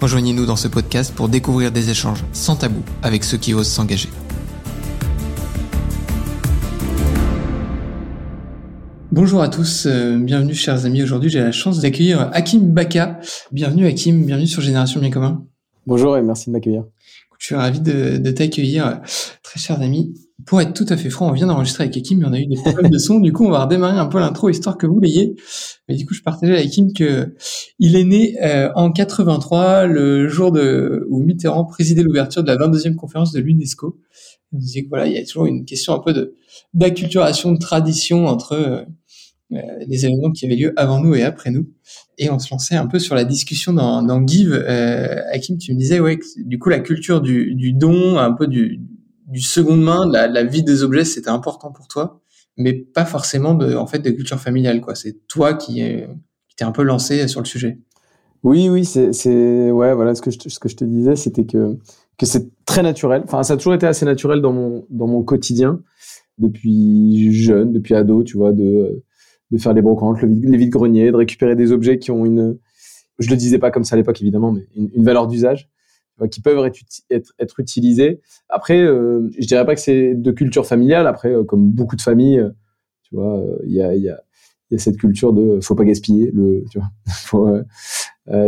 Rejoignez-nous dans ce podcast pour découvrir des échanges sans tabou avec ceux qui osent s'engager. Bonjour à tous, euh, bienvenue chers amis. Aujourd'hui, j'ai la chance d'accueillir Hakim Baka. Bienvenue Hakim, bienvenue sur Génération Bien Commun. Bonjour et merci de m'accueillir. Je suis ravi de, de t'accueillir, très chers amis. Pour être tout à fait franc, on vient d'enregistrer avec Hakim, mais on a eu des problèmes de son. Du coup, on va redémarrer un peu l'intro histoire que vous l'ayez. Mais du coup, je partageais avec Hakim que il est né euh, en 83, le jour de, où Mitterrand présidait l'ouverture de la 22e conférence de l'UNESCO. On disait que voilà, il y a toujours une question un peu de d'acculturation, de tradition entre euh, euh, les événements qui avaient lieu avant nous et après nous. Et on se lançait un peu sur la discussion dans, dans Give. Euh, Hakim, tu me disais, ouais, du coup, la culture du, du don, un peu du, du seconde main, la, la vie des objets, c'était important pour toi, mais pas forcément de, en fait, de culture familiale, quoi. C'est toi qui, euh, qui t'es un peu lancé sur le sujet. Oui, oui, c'est, c'est, ouais, voilà, ce que je, ce que je te disais, c'était que, que c'est très naturel. Enfin, ça a toujours été assez naturel dans mon, dans mon quotidien, depuis jeune, depuis ado, tu vois, de, de faire les brocantes, les vides-greniers, de récupérer des objets qui ont une, je le disais pas comme ça à l'époque évidemment, mais une valeur d'usage qui peuvent être, être, être utilisés. Après, euh, je dirais pas que c'est de culture familiale. Après, euh, comme beaucoup de familles, euh, tu vois, il y a, cette culture de faut pas gaspiller.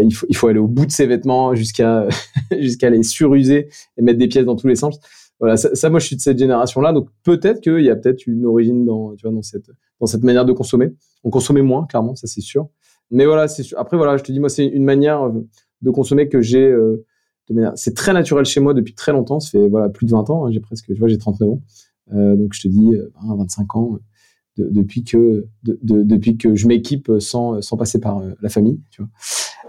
Il, faut, aller au bout de ses vêtements jusqu'à jusqu'à les suruser et mettre des pièces dans tous les sens. Voilà, ça, moi je suis de cette génération-là, donc peut-être qu'il y a peut-être une origine dans, dans cette dans cette manière de consommer. On consommait moins, clairement, ça c'est sûr. Mais voilà, c'est après voilà, je te dis moi c'est une manière de consommer que j'ai c'est très naturel chez moi depuis très longtemps. Ça fait voilà plus de 20 ans. Hein, j'ai presque, tu vois, j'ai 39 ans. Euh, donc je te dis 20, 25 ans de, depuis que de, de, depuis que je m'équipe sans sans passer par euh, la famille.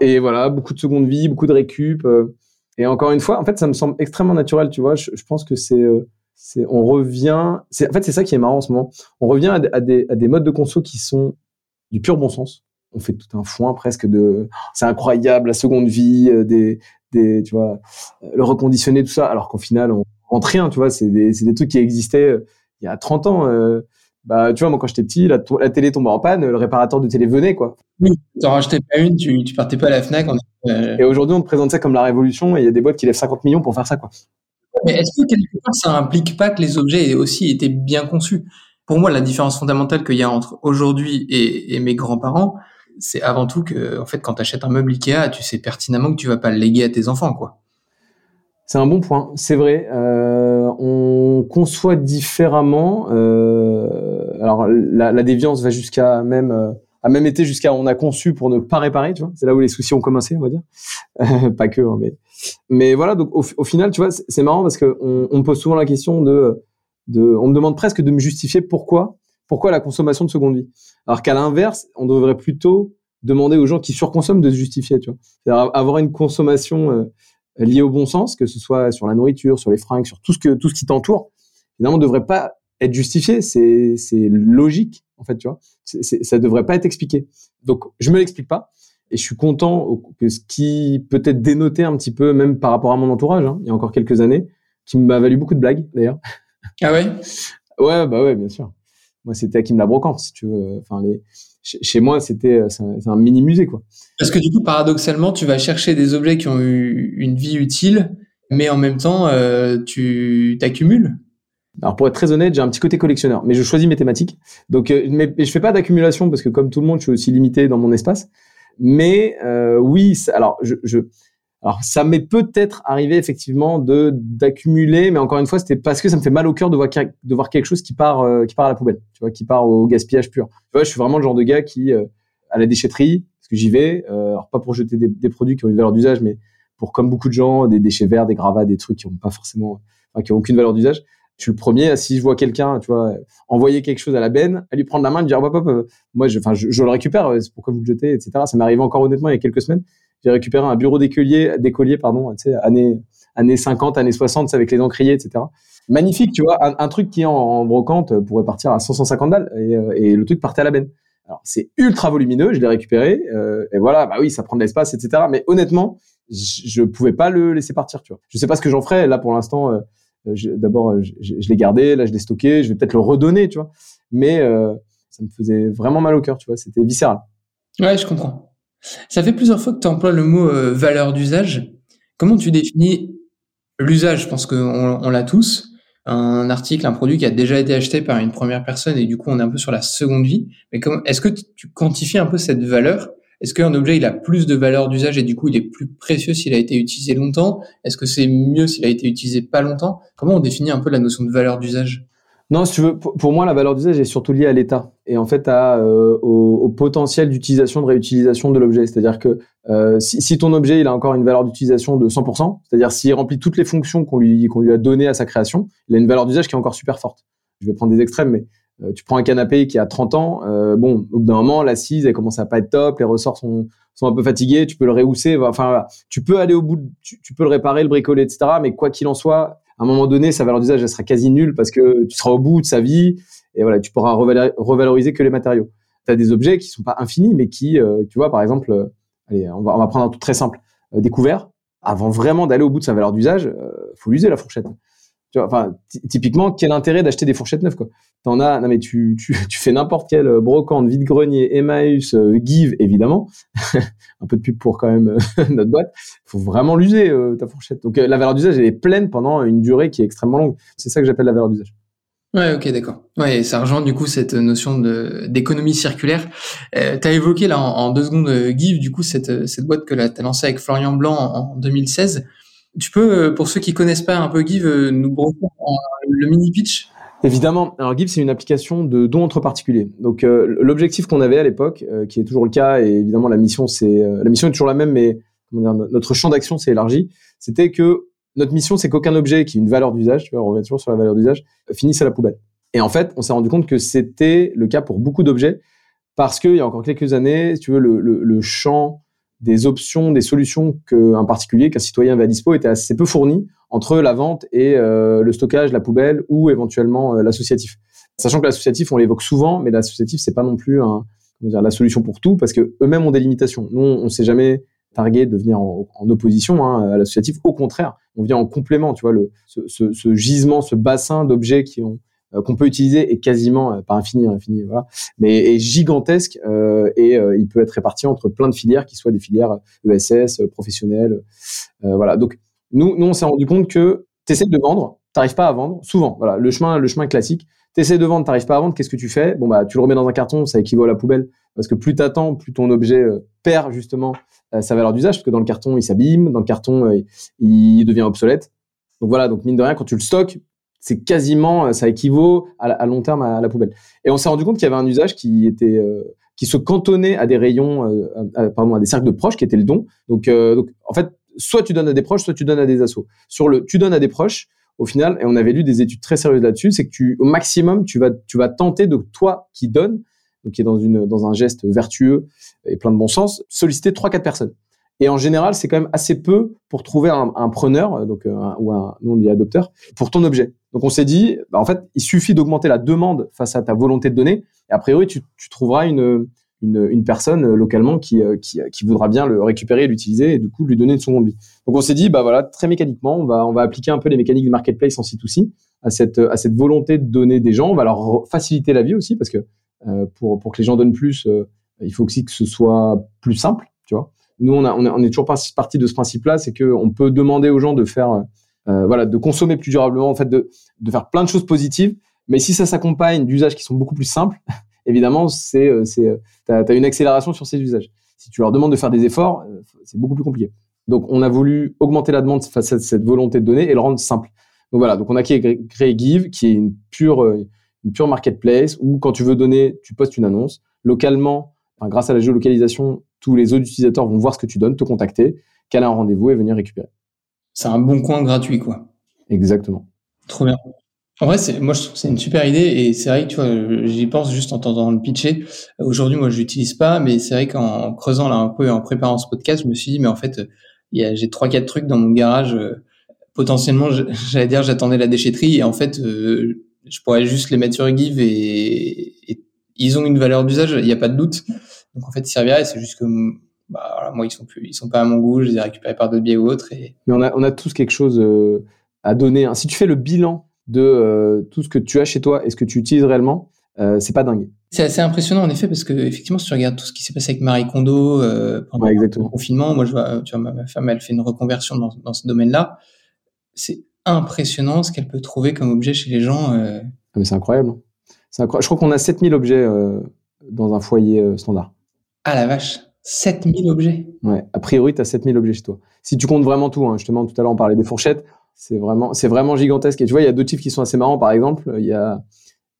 Et voilà, beaucoup de seconde vie, beaucoup de récup. Euh, et encore une fois, en fait, ça me semble extrêmement naturel. Tu vois, je, pense que c'est euh, c'est on revient. En fait c'est ça qui est marrant en ce moment. On revient à, à, des, à des modes de conso qui sont du pur bon sens on fait tout un foin presque de c'est incroyable la seconde vie des des, tu vois, le reconditionner, tout ça, alors qu'au final, on rentre rien, tu vois, c'est des, des trucs qui existaient euh, il y a 30 ans. Euh, bah, tu vois, moi, quand j'étais petit, la, la télé tombait en panne, le réparateur de télé venait, quoi. Oui, t'en rachetais pas une, tu, tu partais pas à la FNAC. euh... Et aujourd'hui, on te présente ça comme la révolution et il y a des boîtes qui lèvent 50 millions pour faire ça, quoi. Mais est-ce que quelque part, ça implique pas que les objets aient aussi été bien conçus? Pour moi, la différence fondamentale qu'il y a entre aujourd'hui et, et mes grands-parents, c'est avant tout que, en fait, quand tu achètes un meuble Ikea, tu sais pertinemment que tu vas pas le léguer à tes enfants, quoi. C'est un bon point, c'est vrai. Euh, on conçoit différemment. Euh, alors la, déviance va jusqu'à même euh, a même été jusqu'à on a conçu pour ne pas réparer, tu vois. C'est là où les soucis ont commencé, on va dire. pas que, hein, mais mais voilà. Donc au, final, tu vois, c'est marrant parce que on me pose souvent la question de de, on me demande presque de me justifier pourquoi pourquoi la consommation de seconde vie? Alors qu'à l'inverse, on devrait plutôt demander aux gens qui surconsomment de se justifier, tu vois. C'est-à-dire avoir une consommation euh, liée au bon sens, que ce soit sur la nourriture, sur les fringues, sur tout ce que tout ce qui t'entoure. Évidemment, on devrait pas être justifié, c'est c'est logique en fait, tu vois. Ça devrait pas être expliqué. Donc je me l'explique pas et je suis content que ce qui peut-être dénoté un petit peu même par rapport à mon entourage, hein, il y a encore quelques années, qui m'a valu beaucoup de blagues d'ailleurs. Ah ouais? ouais, bah ouais, bien sûr moi c'était Hakim la brocante si tu veux. Enfin les chez moi c'était c'est un, un, mini musée quoi. Parce que du coup paradoxalement tu vas chercher des objets qui ont eu une vie utile mais en même temps euh, tu t'accumules. Alors pour être très honnête j'ai un petit côté collectionneur mais je choisis mes thématiques. Donc euh, mais je fais pas d'accumulation parce que comme tout le monde je suis aussi limité dans mon espace. Mais euh, oui alors je, je alors, ça m'est peut-être arrivé effectivement de d'accumuler, mais encore une fois, c'était parce que ça me fait mal au cœur de voir de voir quelque chose qui part euh, qui part à la poubelle, tu vois, qui part au gaspillage pur. Tu vois, je suis vraiment le genre de gars qui euh, à la déchetterie, parce que j'y vais, euh, alors pas pour jeter des, produits qui ont une valeur d'usage, mais pour comme beaucoup de gens, des déchets verts, des gravats, des trucs qui ont pas forcément, enfin, qui ont aucune valeur d'usage. Je suis le premier, si je vois quelqu'un, tu vois, envoyer quelque chose à la benne, à lui prendre la main, lui dire, hop, hop, moi, je, enfin, je, je, le récupère, c'est pourquoi vous le jetez, etc. Ça m'est arrivé encore honnêtement il y a quelques semaines J'ai récupéré un bureau d'écolier, d'écolier, pardon, années, années 50, années 60, avec les encriers, etc. Magnifique, tu vois, un, truc qui en, brocante pourrait partir à 100, 150 balles et, euh, et, le truc partait à la benne. Alors c'est ultra volumineux, je l'ai récupéré euh, et voilà, bah oui, ça prend de l'espace, etc. Mais honnêtement, je, ne pouvais pas le laisser partir, tu vois. Je sais pas ce que j'en ferai là pour l'instant. Euh, d'abord, je, je l'ai gardé, là je l'ai stocké, je vais peut-être le redonner, tu vois. Mais ça me faisait vraiment mal au cœur, tu vois. C'était viscéral. Ouais, je comprends. Ça fait plusieurs fois que tu emploies le mot euh, valeur d'usage. Comment tu définis l'usage? Je pense qu'on on, l'a tous. Un article, un produit qui a déjà été acheté par une première personne et du coup on est un peu sur la seconde vie. Mais est-ce que tu quantifies un peu cette valeur? Est-ce qu'un objet il a plus de valeur d'usage et du coup il est plus précieux s'il a été utilisé longtemps? Est-ce que c'est mieux s'il a été utilisé pas longtemps? Comment on définit un peu la notion de valeur d'usage? Non, si tu veux, pour moi, la valeur d'usage est surtout liée à l'état et en fait euh, au, potentiel d'utilisation, de réutilisation de l'objet. C'est-à-dire que euh, si, ton objet il a encore une valeur d'utilisation de 100%, c'est-à-dire s'il remplit toutes les fonctions qu'on lui, a données à sa création, il a une valeur d'usage qui est encore super forte. Je vais prendre des extrêmes, mais euh, tu prends un canapé qui a 30 ans, bon, au bout d'un moment, l'assise, elle commence à pas être top, les ressorts sont, sont un peu fatigués, tu peux le rehausser, enfin, tu peux aller au bout, tu, tu peux le réparer, le bricoler, etc. Mais quoi qu'il en soit, à un moment donné, sa valeur d'usage, sera quasi nulle parce que tu seras au bout de sa vie et voilà, tu pourras revaloriser que les matériaux. Tu as des objets qui sont pas infinis, mais qui, euh, tu vois, par exemple, euh, allez, on va, prendre un truc très simple, euh, des couverts. Avant vraiment d'aller au bout de sa valeur d'usage, faut l'user la fourchette. Typiquement, quel intérêt d'acheter des fourchettes neuves, quoi? T'en as, non mais tu, fais n'importe quel brocante, vide-grenier, Emmaüs, Give, évidemment. un peu de pub pour quand même notre boîte. Faut vraiment l'user, ta fourchette. Donc, la valeur d'usage, elle est pleine pendant une durée qui est extrêmement longue. C'est ça que j'appelle la valeur d'usage. Ouais, ok, d'accord. Ouais, ça rejoint du coup cette notion d'économie circulaire. Euh, tu as évoqué là en, deux secondes Give, du coup cette cette boîte que tu as lancée avec Florian Blanc en, 2016. Tu peux, euh, pour ceux qui connaissent pas un peu Give, euh, nous brosser le mini pitch? Évidemment. Alors Give, c'est une application de dons entre particuliers. Donc euh, l'objectif qu'on avait à l'époque, euh, qui est toujours le cas, et évidemment la mission, c'est euh, la mission est toujours la même, mais notre champ d'action s'est élargi. C'était que notre mission, c'est qu'aucun objet qui a une valeur d'usage, tu vois, on revient toujours sur la valeur d'usage, finisse à la poubelle. Et en fait, on s'est rendu compte que c'était le cas pour beaucoup d'objets, parce qu'il y a encore quelques années, tu veux, le, le champ des options, des solutions qu'un particulier, qu'un citoyen avait à dispo était assez peu fourni entre la vente et euh, le stockage, la poubelle ou éventuellement euh, l'associatif. Sachant que l'associatif, on l'évoque souvent, mais l'associatif, c'est pas non plus la solution pour tout parce que eux-mêmes ont des limitations. Nous, on s'est jamais targué de venir en, opposition hein, à l'associatif. Au contraire, on vient en complément. Tu vois, le, ce, gisement, ce bassin d'objets qui ont qu'on peut utiliser est quasiment pas infini, infini, voilà, mais est gigantesque euh, et il peut être réparti entre plein de filières, qui soient des filières ESS, professionnelles, voilà. Donc nous, nous on s'est rendu compte que tu essaies de vendre, t'arrives pas à vendre, souvent. Voilà, le chemin, le chemin classique. Tu essaies de vendre, t'arrives pas à vendre, qu'est-ce que tu fais? Bon bah tu le remets dans un carton, ça équivaut à la poubelle parce que plus t'attends, plus ton objet euh, perd justement euh, sa valeur d'usage parce que dans le carton il s'abîme, dans le carton euh, il devient obsolète. Donc voilà, donc mine de rien quand tu le stockes, c'est quasiment ça équivaut à, long terme à, la poubelle. Et on s'est rendu compte qu'il y avait un usage qui était qui se cantonnait à des rayons, pardon, à des cercles de proches qui étaient le don. Donc, donc en fait soit tu donnes à des proches, soit tu donnes à des assos. Sur le tu donnes à des proches, au final, et on avait lu des études très sérieuses là-dessus, c'est que tu, au maximum, tu vas, tu vas tenter de toi qui donne, donc qui est dans une, dans un geste vertueux et plein de bon sens, solliciter trois, quatre personnes. Et en général, c'est quand même assez peu pour trouver un, un preneur, donc euh, ou un, nous on dit adopteur, pour ton objet. Donc on s'est dit, bah, en fait, il suffit d'augmenter la demande face à ta volonté de donner, et a priori, tu, trouveras une, une, personne euh, localement qui, euh, euh, qui, voudra bien le récupérer, l'utiliser et du coup lui donner une seconde vie. Donc on s'est dit, bah voilà, très mécaniquement, on va, on va appliquer un peu les mécaniques du marketplace en C2C à cette, à cette volonté de donner des gens. On va leur faciliter la vie aussi parce que pour, pour que les gens donnent plus, il faut aussi que ce soit plus simple, tu vois. Nous, on, a, on, est, on est toujours parti de ce principe-là, c'est que on peut demander aux gens de faire, voilà, de consommer plus durablement, en fait, de, faire plein de choses positives. Mais si ça s'accompagne d'usages qui sont beaucoup plus simples, évidemment, c'est, euh, c'est, euh, t'as, as une accélération sur ces usages. Si tu leur demandes de faire des efforts, euh, c'est beaucoup plus compliqué. Donc, on a voulu augmenter la demande face à cette volonté de donner et le rendre simple. Donc voilà. Donc, on a créé Give, qui est une pure, une pure marketplace où quand tu veux donner, tu postes une annonce. Localement, grâce à la géolocalisation, tous les autres utilisateurs vont voir ce que tu donnes, te contacter, caler un rendez-vous et venir récupérer. C'est un bon coin gratuit, quoi. Exactement. Trop bien. En vrai, c'est, moi, je trouve que c'est une super idée et c'est vrai que tu vois, j'y pense juste en t'entendant le pitcher. Aujourd'hui, moi, je l'utilise pas, mais c'est vrai qu'en creusant là un peu et en préparant ce podcast, je me suis dit, mais en fait, il y a, j'ai trois, quatre trucs dans mon garage. euh, potentiellement, j'allais dire, j'attendais la déchetterie et en fait, euh, je pourrais juste les mettre sur Give et, et ils ont une valeur d'usage, il n'y a pas de doute. Donc en fait, ils serviraient. C'est juste que, bah, voilà, moi, ils sont plus, ils sont pas à mon goût. Je les ai récupérés par d'autres biais ou autres et Mais on a, on a tous quelque chose euh, à donner. hein. Si tu fais le bilan de euh, tout ce que tu as chez toi et ce que tu utilises réellement, euh, c'est pas dingue. C'est assez impressionnant en effet parce que effectivement si tu regardes tout ce qui s'est passé avec Marie Kondo euh, pendant Ouais, le confinement, moi je vois, tu vois ma, femme elle fait une reconversion dans, dans ce domaine-là. C'est impressionnant ce qu'elle peut trouver comme objet chez les gens. Ah, mais c'est incroyable. hein. Incroyable. Je crois qu'on a 7000 objets dans un foyer standard. Ah la vache, 7000 objets. Ouais. A priori, tu as 7000 objets chez toi. Si tu comptes vraiment tout, hein, justement, tout à l'heure, on parlait des fourchettes. C'est vraiment, c'est vraiment gigantesque. Et tu vois, il y a deux chiffres qui sont assez marrants. Par exemple, il y a,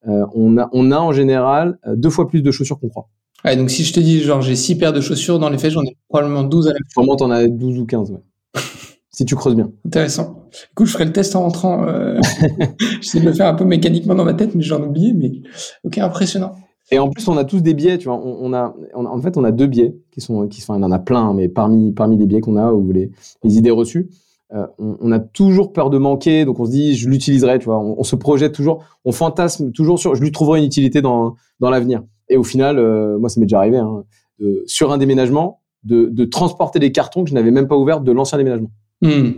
euh, on a, on a en général euh, deux fois plus de chaussures qu'on croit. Ouais, donc si je te dis genre j'ai six paires de chaussures, dans les faits j'en ai probablement 12 à la Sûrement, t'en as 12 ou 15, ouais. si tu creuses bien. Intéressant. Écoute, je ferai le test en rentrant. Euh... J'essaie de le faire un peu mécaniquement dans ma tête, mais j'en ai oublié. Mais ok, impressionnant. Et en plus, on a tous des biais, tu vois. On, on a, on a- en fait, on a deux biais qui sont, qui sont, il y en a plein, mais parmi, parmi les biais qu'on a ou les, les idées reçues, euh, on, on a toujours peur de manquer, donc on se dit, je l'utiliserai, tu vois. On, se projette toujours, on fantasme toujours sur, je lui trouverai une utilité dans, dans l'avenir. Et au final, euh, moi, ça m'est déjà arrivé, hein, de, sur un déménagement, de, de transporter des cartons que je n'avais même pas ouverts de l'ancien déménagement. Hmm.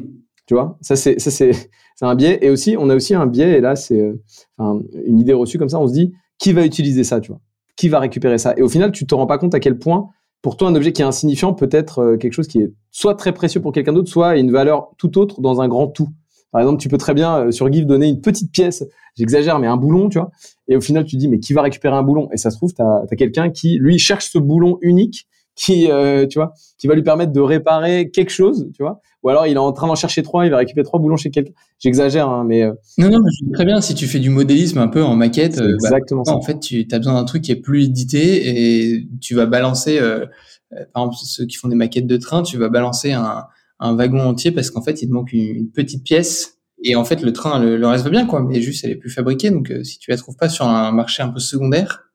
Tu vois, ça c'est ça c'est c'est un biais. Et aussi, on a aussi un biais. Et là, c'est euh, une idée reçue comme ça. On se dit, qui va utiliser ça, tu vois? Qui va récupérer ça? Et au final, tu te rends pas compte à quel point, pour toi, un objet qui est insignifiant peut être euh, quelque chose qui est soit très précieux pour quelqu'un d'autre, soit une valeur tout autre dans un grand tout. Par exemple, tu peux très bien euh, sur Give donner une petite pièce. J'exagère, mais un boulon, tu vois. Et au final, tu dis, mais qui va récupérer un boulon? Et ça se trouve, tu as, quelqu'un qui, lui, cherche ce boulon unique qui, euh, tu vois, qui va lui permettre de réparer quelque chose, tu vois. Ou alors, il est en train d'en chercher trois, il va récupérer trois boulons chez quelqu'un. J'exagère, hein, mais euh, Non, non, mais je très bien. Si tu fais du modélisme un peu en maquette, euh, bah, en fait, tu as besoin d'un truc qui est plus édité et tu vas balancer, euh, euh, par exemple, ceux qui font des maquettes de train, tu vas balancer un, un wagon entier parce qu'en fait, il te manque une, une petite pièce. Et en fait, le train, le, le reste va bien, quoi, mais juste, elle est plus fabriquée. Donc, euh, si tu la trouves pas sur un marché un peu secondaire,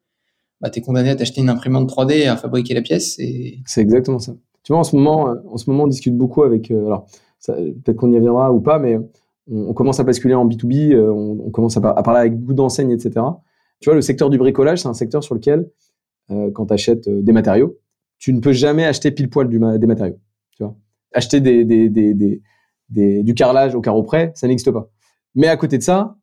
bah, t'es condamné à t'acheter une imprimante 3D et à fabriquer la pièce. Et C'est exactement ça. En ce moment, euh, en ce moment, on discute beaucoup avec. euh, alors, peut-être qu'on y reviendra ou pas, mais on, commence à basculer en B2B. euh, on, commence à, par- à parler avec beaucoup d'enseignes, etc. Tu vois, le secteur du bricolage, c'est un secteur sur lequel, quand tu achètes des matériaux, tu ne peux jamais acheter pile poil des matériaux. Tu vois, acheter du carrelage au carreau près, ça n'existe pas. Mais à côté de ça,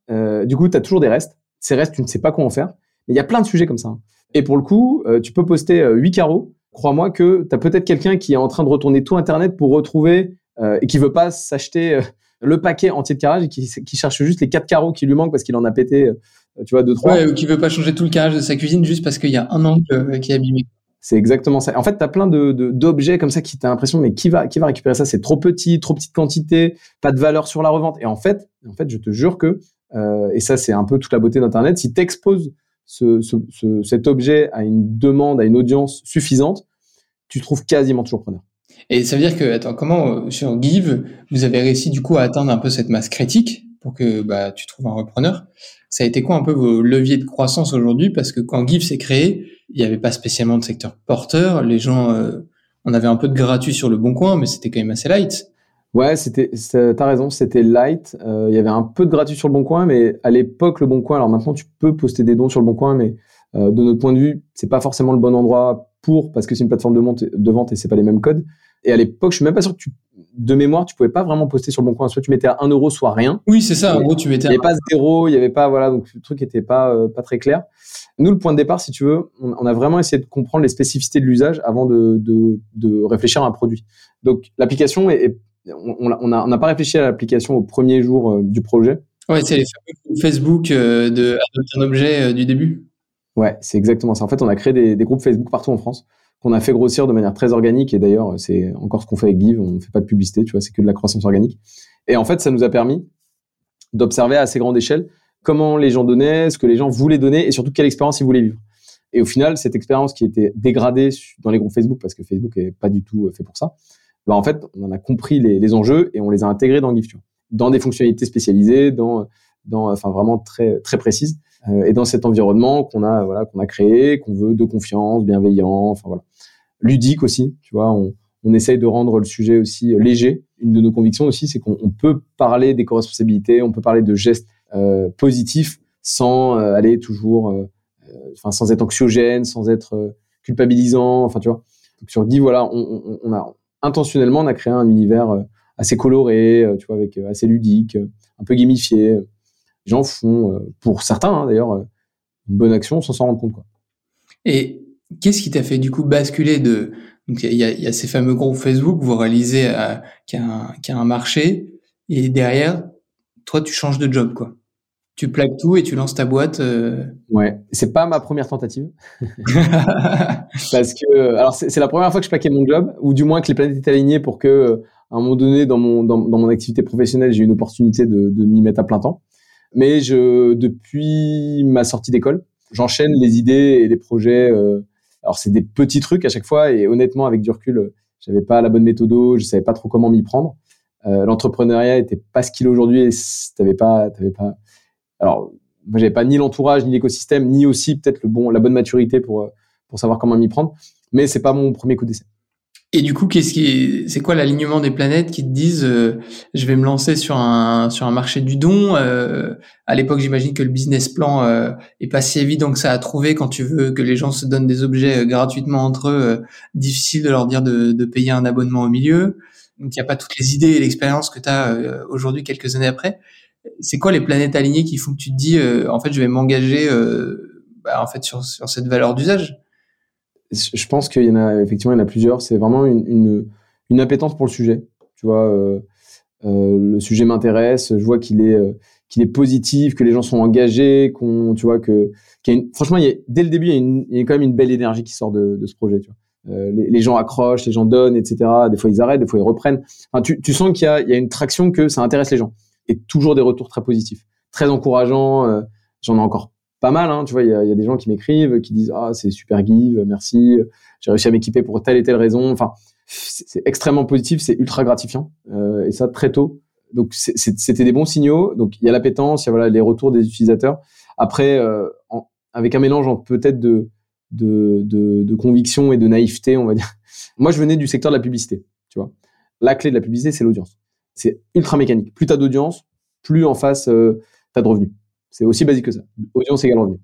du coup, tu as toujours des restes. Ces restes, tu ne sais pas quoi en faire. Mais il y a plein de sujets comme ça. hein. Et pour le coup, tu peux poster euh, 8 carreaux. Crois-moi que tu as peut-être quelqu'un qui est en train de retourner tout Internet pour retrouver euh, et qui veut pas s'acheter euh, le paquet entier de carrelage et qui, qui cherche juste les quatre carreaux qui lui manquent parce qu'il en a pété, euh, tu vois, deux, trois. ouais, ou qui veut pas changer tout le carrelage de sa cuisine juste parce qu'il y a un angle qui est abîmé. C'est exactement ça. En fait, tu as plein de, d'objets comme ça qui t'as l'impression, mais qui va, qui va récupérer ça? C'est trop petit, trop petite quantité, pas de valeur sur la revente. Et en fait, en fait, je te jure que, et ça, c'est un peu toute la beauté d'Internet, si tu exposes ce, ce, ce- cet objet à une demande, à une audience suffisante, tu trouves quasiment toujours preneur. Et ça veut dire que, attends, comment euh, sur Give, vous avez réussi du coup à atteindre un peu cette masse critique pour que bah, tu trouves un repreneur? Ça a été quoi un peu vos leviers de croissance aujourd'hui? Parce que quand Give s'est créé, il n'y avait pas spécialement de secteur porteur. Les gens, euh, on avait un peu de gratuit sur le bon coin, mais c'était quand même assez light. Ouais, c'était, t'as raison, c'était light. Euh, Il y avait un peu de gratuit sur le Bon Coin, mais à l'époque, le Bon Coin, alors maintenant, tu peux poster des dons sur le Bon Coin, mais euh, de notre point de vue, c'est pas forcément le bon endroit pour, parce que c'est une plateforme de, monte, de vente et c'est pas les mêmes codes. Et à l'époque, je suis même pas sûr que tu, de mémoire, tu pouvais pas vraiment poster sur le Bon Coin. Soit tu mettais à 1 euro, soit rien. Oui, c'est ça. En gros, tu Il mettais n'y un... avait pas zéro, il y avait pas, voilà, donc le truc était pas, euh, pas très clair. Nous, le point de départ, si tu veux, on, on a vraiment essayé de comprendre les spécificités de l'usage avant de, de, de réfléchir à un produit. Donc, l'application est, est- on on a- on a- on n'a pas réfléchi à l'application au premier jour euh, du projet. Ouais, c'est les fameux groupes Facebook euh, de adopter un objet euh, du début. Ouais, c'est exactement ça. En fait, on a créé des, des groupes Facebook partout en France qu'on a fait grossir de manière très organique. Et d'ailleurs, c'est encore ce qu'on fait avec Give. On ne fait pas de publicité, tu vois, c'est que de la croissance organique. Et en fait, ça nous a permis d'observer à assez grande échelle comment les gens donnaient, ce que les gens voulaient donner et surtout quelle expérience ils voulaient vivre. Et au final, cette expérience qui était dégradée dans les groupes Facebook, parce que Facebook est pas du tout fait pour ça, bah en fait, on en a compris les, enjeux et on les a intégrés dans GIF, dans des fonctionnalités spécialisées, dans dans, enfin vraiment très très précise. Euh, et dans cet environnement qu'on a voilà qu'on a créé, qu'on veut de confiance, bienveillant, enfin voilà, ludique aussi. Tu vois, on, on essaye de rendre le sujet aussi léger. Une de nos convictions aussi, c'est qu'on peut parler des co-responsabilités, on peut parler de gestes euh, positifs sans euh, aller toujours, euh, enfin sans être anxiogène, sans être culpabilisant. Enfin, tu vois. Donc, sur Guy, voilà, on, a intentionnellement, on a créé un univers assez coloré, tu vois, avec assez ludique, un peu gamifié. Les gens font, pour certains hein, d'ailleurs, une bonne action sans s'en rendre compte. Quoi. Et qu'est-ce qui t'a fait du coup basculer de il y a, ces fameux groupes Facebook, vous réalisez euh, qu'il y, y, a un marché et derrière, toi tu changes de job quoi. Tu plaques tout et tu lances ta boîte. Euh... Ouais, c'est pas ma première tentative parce que alors c'est la première fois que je plaquais mon job ou du moins que les planètes étaient alignées pour que à un moment donné dans mon dans, dans mon activité professionnelle j'ai eu une opportunité de, de m'y mettre à plein temps. Mais je depuis ma sortie d'école, j'enchaîne les idées et les projets. Euh, alors c'est des petits trucs à chaque fois et honnêtement avec du recul, j'avais pas la bonne méthode, je savais pas trop comment m'y prendre. Euh, L'entrepreneuriat était pas ce qu'il est aujourd'hui et t'avais pas, t'avais pas. Alors moi j'avais pas ni l'entourage ni l'écosystème ni aussi peut-être le bon, la bonne maturité pour pour savoir comment m'y prendre. Mais c'est pas mon premier coup d'essai. Et du coup, qu'est-ce qui, c'est quoi l'alignement des planètes qui te disent, euh, je vais me lancer sur un sur un marché du don. Euh, à l'époque, j'imagine que le business plan euh, est pas si évident que ça à trouver quand tu veux que les gens se donnent des objets euh, gratuitement entre eux. difficile de leur dire de, de, payer un abonnement au milieu. Donc, il n'y a pas toutes les idées et l'expérience que tu as aujourd'hui, quelques années après. C'est quoi les planètes alignées qui font que tu te dis, en fait, je vais m'engager, bah, en fait, sur sur cette valeur d'usage? Je pense qu'il y en a effectivement il y en a plusieurs. C'est vraiment une, une, appétence pour le sujet. Tu vois, euh, euh, le sujet m'intéresse. Je vois qu'il est euh, est positif, que les gens sont engagés, qu'on tu vois que franchement il y dès le début il y, a une, quand même une belle énergie qui sort de, ce projet. Euh, les, gens accrochent, les gens donnent, etc. Des fois ils arrêtent, des fois ils reprennent. Tu, sens qu'il y y a une traction que ça intéresse les gens et toujours des retours très positifs, très encourageants. Euh, J'en ai encore pas mal. Hein, tu vois, il y a, des gens qui m'écrivent, qui disent ah c'est super give, merci, j'ai réussi à m'équiper pour telle et telle raison. Enfin, c'est extrêmement positif, c'est ultra gratifiant euh, et ça très tôt. Donc c'était des bons signaux. Donc il y a l'appétence, il y a voilà les retours des utilisateurs. Après, euh, avec un mélange peut-être de conviction et de naïveté, on va dire. Moi, je venais du secteur de la publicité. Tu vois, la clé de la publicité, c'est l'audience. C'est ultra mécanique. Plus t'as d'audience, plus en face euh, t'as de revenus. C'est aussi basique que ça. Audience égale revenu.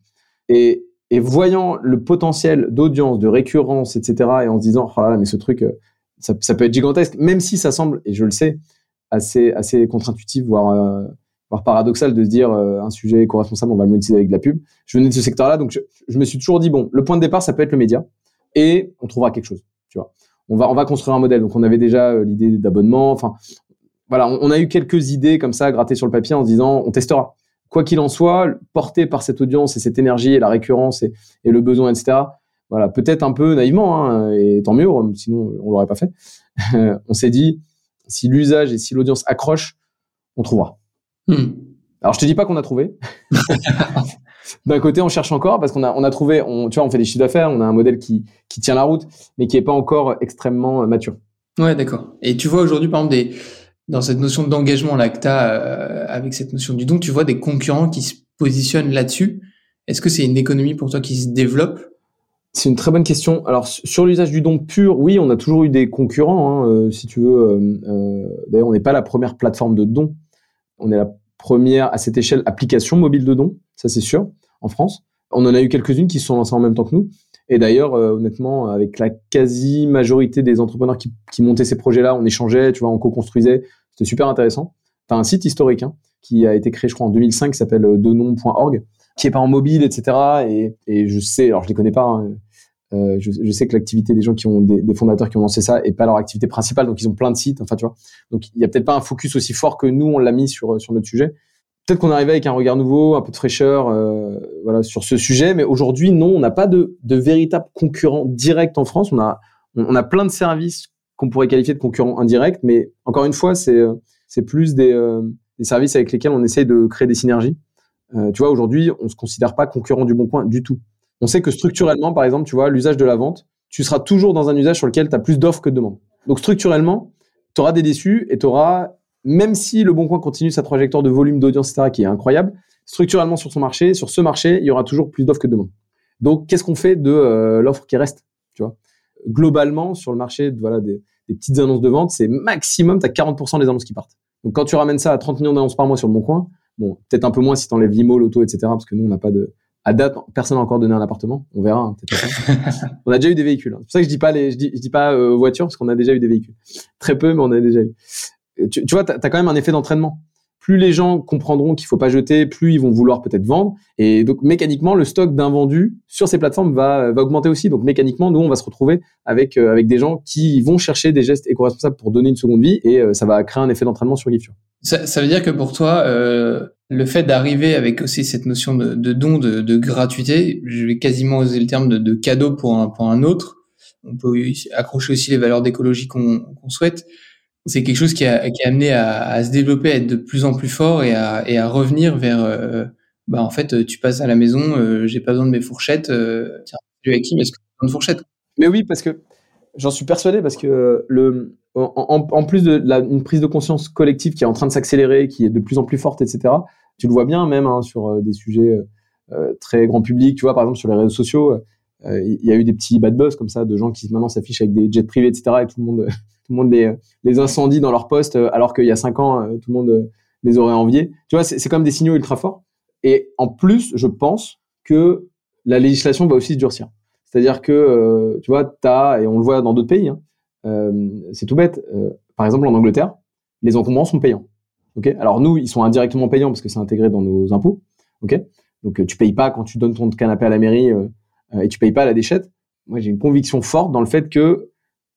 Et, voyant le potentiel d'audience, de récurrence, etc., et en se disant, oh là là, mais ce truc, euh, ça, peut être gigantesque, même si ça semble, et je le sais, assez, assez contre-intuitif, voire, euh, paradoxal de se dire, euh, un sujet éco-responsable, on va le monétiser avec de la pub. Je venais de ce secteur-là, donc je, me suis toujours dit, bon, le point de départ, ça peut être le média, et on trouvera quelque chose, tu vois. On va, on va construire un modèle. Donc, on avait déjà l'idée d'abonnement. Enfin, voilà, on, on, a eu quelques idées comme ça, grattées sur le papier en se disant, on testera quoi qu'il en soit, porté par cette audience et cette énergie et la récurrence et, et le besoin, etc. Voilà, peut-être un peu naïvement, hein, et tant mieux, sinon on l'aurait pas fait. on s'est dit, si l'usage et si l'audience accroche, on trouvera. Hmm. Alors je te dis pas qu'on a trouvé. D'un côté, on cherche encore parce qu'on a, on a trouvé, on, tu vois, on fait des chiffres d'affaires, on a un modèle qui, qui tient la route, mais qui est pas encore extrêmement mature. Ouais, d'accord. Et tu vois aujourd'hui, par exemple, des, dans cette notion d'engagement as euh, avec cette notion du don, tu vois des concurrents qui se positionnent là-dessus. Est-ce que c'est une économie pour toi qui se développe? C'est une très bonne question. Alors sur l'usage du don pur, oui, on a toujours eu des concurrents, hein, euh, si tu veux. Euh D'ailleurs, on n'est pas la première plateforme de don. On est la première à cette échelle application mobile de don, ça c'est sûr, en France. On en a eu quelques-unes qui se sont lancées en même temps que nous. Et d'ailleurs, euh, honnêtement, avec la quasi-majorité des entrepreneurs qui, qui montaient ces projets-là, on échangeait, tu vois, on co-construisait. C'était super intéressant. Tu as un site historique hein, qui a été créé, je crois, en 2005, qui s'appelle euh, donon.org, qui est pas en mobile, etc. Et, et je sais, alors je les connais pas, hein, euh, je, je, sais que l'activité des gens qui ont des, des, fondateurs qui ont lancé ça est pas leur activité principale, donc ils ont plein de sites. Enfin, tu vois. Donc il y a peut-être pas un focus aussi fort que nous on l'a mis sur sur notre sujet peut-être qu'on arrivait avec un regard nouveau, un peu de fraîcheur, euh, voilà, sur ce sujet. Mais aujourd'hui, non, on n'a pas de, de véritable concurrent direct en France. On a, on a plein de services qu'on pourrait qualifier de concurrents indirects, mais encore une fois, c'est, c'est plus des, euh, des services avec lesquels on essaye de créer des synergies. Euh, tu vois, aujourd'hui, on se considère pas concurrent du bon coin du tout. On sait que structurellement, par exemple, tu vois, l'usage de la vente, tu seras toujours dans un usage sur lequel tu as plus d'offres que de demandes. Donc structurellement, tu auras des déçus et tu auras même si le Bon Coin continue sa trajectoire de volume d'audience, etc., qui est incroyable, structurellement sur son marché, sur ce marché, il y aura toujours plus d'offres que de. Donc, qu'est-ce qu'on fait de euh, l'offre qui reste Tu vois? Globalement, sur le marché voilà, des, des petites annonces de vente, c'est maximum, tu as 40% des annonces qui partent. Donc, quand tu ramènes ça à 30 millions d'annonces par mois sur le Bon Coin, bon, peut-être un peu moins si tu enlèves l'IMO, l'auto, etc., parce que nous, on n'a pas de, à date, personne n'a encore donné un appartement. On verra. Hein, on a déjà eu des véhicules. Hein. C'est pour ça que je dis pas les, je dis, je dis pas euh, voiture parce qu'on a déjà eu des véhicules. Très peu, mais on a déjà eu. Tu, tu vois, t'as as quand même un effet d'entraînement. Plus les gens comprendront qu'il faut pas jeter, plus ils vont vouloir peut-être vendre. Et donc mécaniquement, le stock d'invendus sur ces plateformes va, augmenter aussi. Donc mécaniquement, nous, on va se retrouver avec euh, avec des gens qui vont chercher des gestes éco-responsables pour donner une seconde vie, et euh, ça va créer un effet d'entraînement sur GIF. Ça, veut dire que pour toi, euh, le fait d'arriver avec aussi cette notion de, don, de, gratuité, je vais quasiment oser le terme de, de cadeau pour un autre. On peut accrocher aussi les valeurs d'écologie qu'on souhaite. C'est quelque chose qui, a, qui est amené à, à, se développer, à être de plus en plus fort et à, et à revenir vers. Euh, bah en fait, tu passes à la maison, euh, j'ai pas besoin de mes fourchettes. Euh, tiens, qui est-ce que tu as besoin de fourchettes Mais oui, parce que j'en suis persuadé, parce que le en, plus de la, une prise de conscience collective qui est en train de s'accélérer, qui est de plus en plus forte, etc. Tu le vois bien même hein, sur euh, des sujets euh, très grand public. Tu vois, par exemple sur les réseaux sociaux, il y a eu des petits bad buzz comme ça de gens qui maintenant s'affichent avec des jets privés, etc. Et tout le monde, tout le monde les, les incendie dans leur poste, alors qu'il y a cinq ans, tout le monde les aurait enviés. Tu vois, c'est comme des signaux ultra forts. Et en plus, je pense que la législation va aussi se durcir. C'est-à-dire que, tu vois, tu as, et on le voit dans d'autres pays, hein, euh, c'est tout bête. Euh, par exemple, en Angleterre, les encombrants sont payants. Ok? Alors nous, ils sont indirectement payants parce que c'est intégré dans nos impôts. Ok? Donc euh, tu payes pas quand tu donnes ton canapé à la mairie et tu payes pas la déchette. Moi, j'ai une conviction forte dans le fait que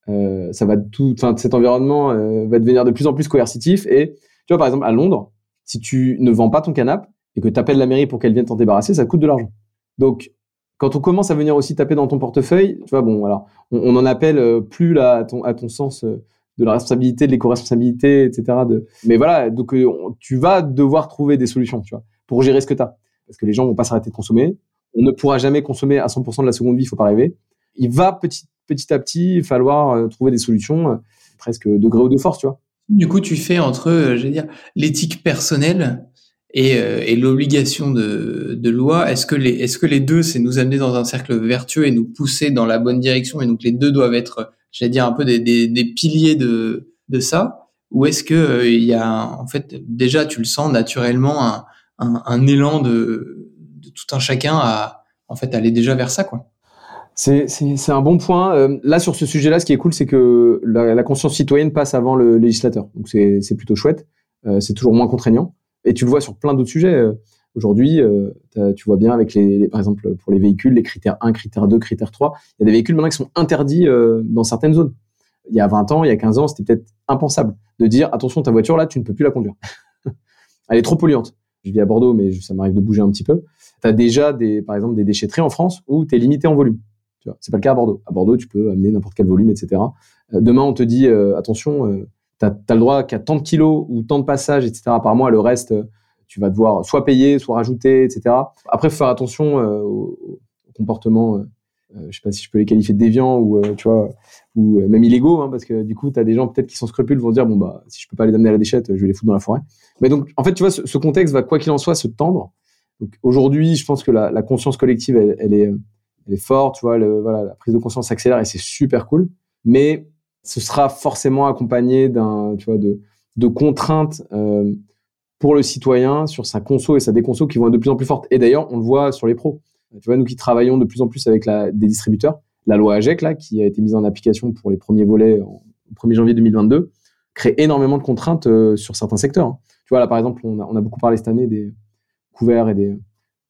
euh, ça va tout, enfin, cet environnement va devenir de plus en plus coercitif. Et tu vois, par exemple, à Londres, si tu ne vends pas ton canapé et que tu appelles la mairie pour qu'elle vienne t'en débarrasser, ça coûte de l'argent. Donc, quand on commence à venir aussi taper dans ton portefeuille, tu vois, bon, alors, on, on en appelle euh, plus là, à, ton, à ton sens euh, de la responsabilité, de l'éco-responsabilité, etc. De... Mais voilà, donc euh, tu vas devoir trouver des solutions, tu vois, pour gérer ce que tu as. Parce que les gens vont pas s'arrêter de consommer. On ne pourra jamais consommer à 100% de la seconde vie, il faut pas rêver. Il va petit, petit à petit falloir trouver des solutions, presque de gré ou de force, tu vois. Du coup, tu fais entre, veux dire, l'éthique personnelle et, euh, et l'obligation de, de, loi, est-ce que les est-ce que les deux c'est nous amener dans un cercle vertueux et nous pousser dans la bonne direction et donc les deux doivent être, j'allais dire un peu des, des, piliers de de ça, ou est-ce que euh, il y a en fait déjà tu le sens naturellement un, un, un élan de, de, tout un chacun à en fait aller déjà vers ça quoi? C'est, un bon point. Euh, là, sur ce sujet-là, ce qui est cool, c'est que la, la, conscience citoyenne passe avant le législateur. Donc, c'est, plutôt chouette. Euh, c'est toujours moins contraignant. Et tu le vois sur plein d'autres sujets. Euh, aujourd'hui, euh, tu vois bien avec les, par exemple, pour les véhicules, les critères 1, critères 2, critères 3, il y a des véhicules maintenant qui sont interdits euh, dans certaines zones. Il y a 20 ans, il y a 15 ans, c'était peut-être impensable de dire attention, ta voiture là, tu ne peux plus la conduire. Elle est trop polluante. Je vis à Bordeaux, mais ça m'arrive de bouger un petit peu. Tu as déjà des, par exemple, des déchetteries en France où tu es limité en volume. Tu vois, c'est pas le cas à Bordeaux. À Bordeaux, tu peux amener n'importe quel volume, etc. demain, on te dit attention, tu as, le droit qu'à tant de kilos ou tant de passages, etc. par mois. Le reste, tu vas devoir soit payer, soit rajouter, etc. Après, faut faire attention euh, au, comportement. Euh, euh, je sais pas si je peux les qualifier de déviants ou tu vois ou même illégaux hein, parce que du coup tu as des gens peut-être qui sont scrupules vont se dire bon bah si je peux pas les amener à la déchette je vais les foutre dans la forêt mais donc en fait tu vois ce, contexte va quoi qu'il en soit se tendre donc aujourd'hui je pense que la, conscience collective elle, est elle est forte tu vois voilà la prise de conscience s'accélère et c'est super cool mais ce sera forcément accompagné d'un, de, contraintes euh, pour le citoyen sur sa conso et sa déconso qui vont être de plus en plus fortes. Et d'ailleurs, on le voit sur les pros. Tu vois, nous qui travaillons de plus en plus avec des distributeurs, la loi AGEC, là, qui a été mise en application pour les premiers volets au 1er janvier 2022, crée énormément de contraintes euh, sur certains secteurs. Hein. Tu vois, là, par exemple, on a, on a, beaucoup parlé cette année des couverts et des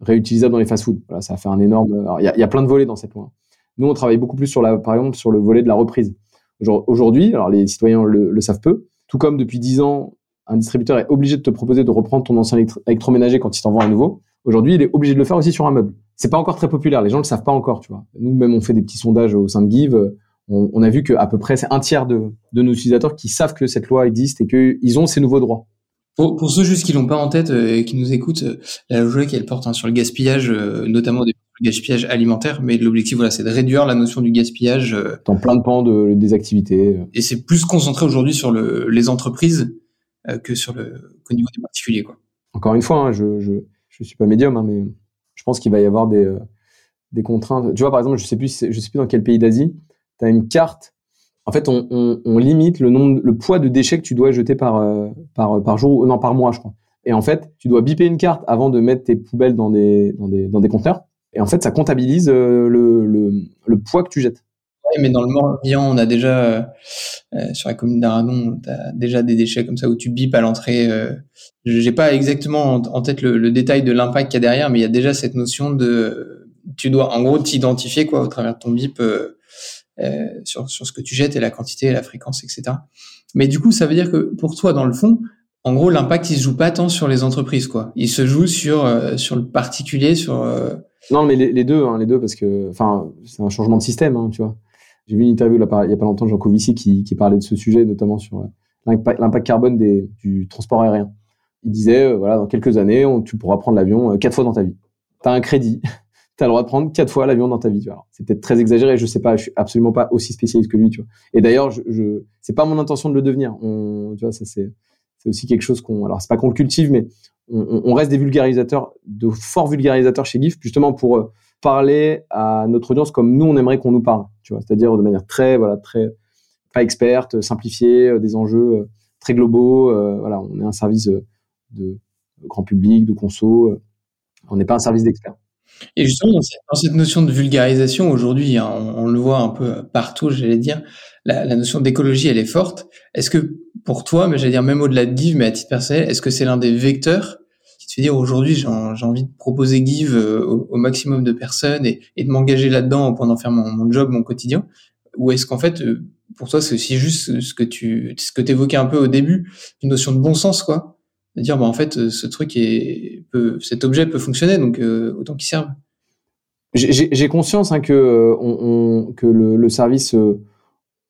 réutilisables dans les fast-foods. Voilà, ça a fait un énorme. Il y, a plein de volets dans cette loi. Nous, on travaille beaucoup plus sur la, par exemple, sur le volet de la reprise. Aujourd'hui, alors les citoyens le, savent peu, tout comme depuis 10 ans, un distributeur est obligé de te proposer de reprendre ton ancien électroménager quand il t'envoie un nouveau. Aujourd'hui, il est obligé de le faire aussi sur un meuble. C'est pas encore très populaire, les gens le savent pas encore, tu vois. Nous, même, on fait des petits sondages au sein de Give. On, on a vu qu'à peu près, c'est un tiers de, de, nos utilisateurs qui savent que cette loi existe et qu'ils ont ces nouveaux droits. Pour, pour ceux juste qui l'ont pas en tête euh, et qui nous écoutent, euh, la loi qu'elle porte hein, sur le gaspillage, euh, notamment des gaspillage alimentaire, mais l'objectif, voilà, c'est de réduire la notion du gaspillage. Dans plein de pans de, des activités. Et c'est plus concentré aujourd'hui sur le, les entreprises euh, que sur le qu'au niveau des particuliers quoi. Encore une fois, hein, je, je je suis pas médium, hein, mais je pense qu'il va y avoir des euh, des contraintes. Tu vois, par exemple, je sais plus je sais plus dans quel pays d'Asie, tu as une carte. En fait, on, limite le poids de déchets que tu dois jeter par euh, par jour, non par mois, je crois. Et en fait, tu dois biper une carte avant de mettre tes poubelles dans des dans conteneurs. Et en fait, ça comptabilise le, le, poids que tu jettes mais dans le Morbihan, on a déjà, euh, euh, sur la commune d'Aradon, tu déjà des déchets comme ça où tu bipes à l'entrée. Euh, J'ai pas exactement en, tête le, détail de l'impact qu'il y a derrière, mais il y a déjà cette notion de. Tu dois en gros t'identifier quoi au travers de ton bip euh, euh, sur, sur ce que tu jettes et la quantité, la fréquence, etc. Mais du coup, ça veut dire que pour toi, dans le fond, en gros, l'impact, il se joue pas tant sur les entreprises, quoi. Il se joue sur euh, sur le particulier, sur. Euh... Non, mais les, deux, hein, les deux, parce que, enfin, c'est un changement de système, hein, tu vois. J'ai vu une interview là, il y a pas longtemps de Jean Covici qui, qui parlait de ce sujet, notamment sur euh, l'impact carbone des, du transport aérien. Il disait, euh, voilà, dans quelques années, on, tu pourras prendre l'avion quatre fois dans ta vie. Tu as un crédit, tu as le droit de prendre quatre fois l'avion dans ta vie. C'est peut-être très exagéré, je sais pas, je suis absolument pas aussi spécialiste que lui, tu vois. Et d'ailleurs, je, je c'est pas mon intention de le devenir. Tu vois, ça c'est aussi quelque chose qu'on, alors c'est pas qu'on le cultive, mais on, reste des vulgarisateurs, de forts vulgarisateurs chez GIF, justement pour parler à notre audience comme nous on aimerait qu'on nous parle, tu vois, c'est-à-dire de manière très voilà très pas experte, simplifiée, euh, des enjeux euh, très globaux. Euh, voilà, on est un service de grand public, de conso. on n'est pas un service d'experts. Et justement, dans cette, notion de vulgarisation, aujourd'hui, hein, on, le voit un peu partout, j'allais dire, la, notion d'écologie, elle est forte. Est-ce que pour toi, mais j'allais dire même au-delà de Give, mais à titre personnel, est-ce que c'est l'un des vecteurs qui te fait dire aujourd'hui j'ai envie de proposer Give euh, au, maximum de personnes et, de m'engager là-dedans au point d'en faire mon, mon, job, mon quotidien? Ou est-ce qu'en fait, euh, pour toi, c'est aussi juste ce que tu ce que évoquais un peu au début, une notion de bon sens, quoi? De dire bah en fait euh, ce truc est peut, cet objet peut fonctionner donc euh, autant qu'il serve j'ai conscience hein, que on, on, que le, service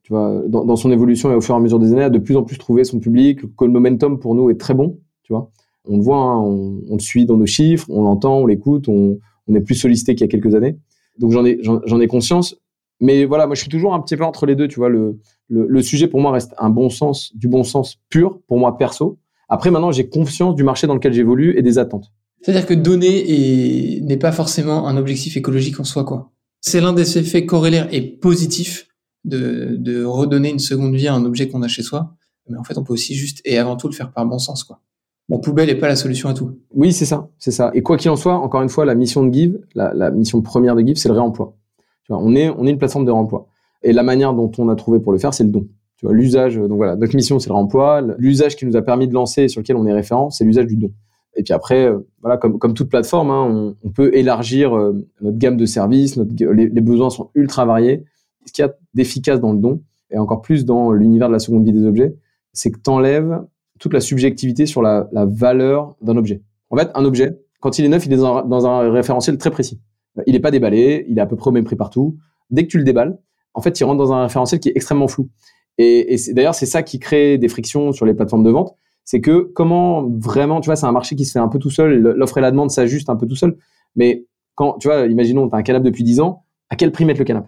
tu vois dans, son évolution et au fur et à mesure des années a de plus en plus trouvé son public que le momentum pour nous est très bon tu vois on le voit, hein, on, on, le suit dans nos chiffres, on l'entend, on l'écoute, on, on, est plus sollicité qu'il y a quelques années. Donc j'en ai, j'en ai conscience. Mais voilà, moi je suis toujours un petit peu entre les deux, tu vois. Le, le, le, sujet pour moi reste un bon sens, du bon sens pur pour moi perso. Après maintenant, j'ai confiance du marché dans lequel j'évolue et des attentes. C'est-à-dire que donner n'est pas forcément un objectif écologique en soi, quoi. C'est l'un des effets corrélaires et positifs de, de redonner une seconde vie à un objet qu'on a chez soi. Mais en fait, on peut aussi juste et avant tout le faire par bon sens, quoi. Bon, poubelle n'est pas la solution à tout. Oui, c'est ça, c'est ça. Et quoi qu'il en soit, encore une fois, la mission de Give, la, la mission première de Give, c'est le réemploi. Tu vois, on est, on est une plateforme de réemploi. Et la manière dont on a trouvé pour le faire, c'est le don. Tu vois, l'usage. Donc voilà, notre mission, c'est le réemploi. L'usage qui nous a permis de lancer, et sur lequel on est référent, c'est l'usage du don. Et puis après, euh, voilà, comme, comme toute plateforme, hein, on, peut élargir euh, notre gamme de services. Les, besoins sont ultra variés. Ce qu'il y a d'efficace dans le don, et encore plus dans l'univers de la seconde vie des objets, c'est que t'enlèves toute la subjectivité sur la, la valeur d'un objet. En fait, un objet, quand il est neuf, il est dans un, dans un référentiel très précis. Il n'est pas déballé, il est à peu près au même prix partout. Dès que tu le déballes, en fait, il rentre dans un référentiel qui est extrêmement flou. Et, d'ailleurs, c'est ça qui crée des frictions sur les plateformes de vente. C'est que comment vraiment, tu vois, c'est un marché qui se fait un peu tout seul. L'offre et la demande s'ajustent un peu tout seul. Mais quand, tu vois, imaginons, tu as un canapé depuis 10 ans, à quel prix mettre le canapé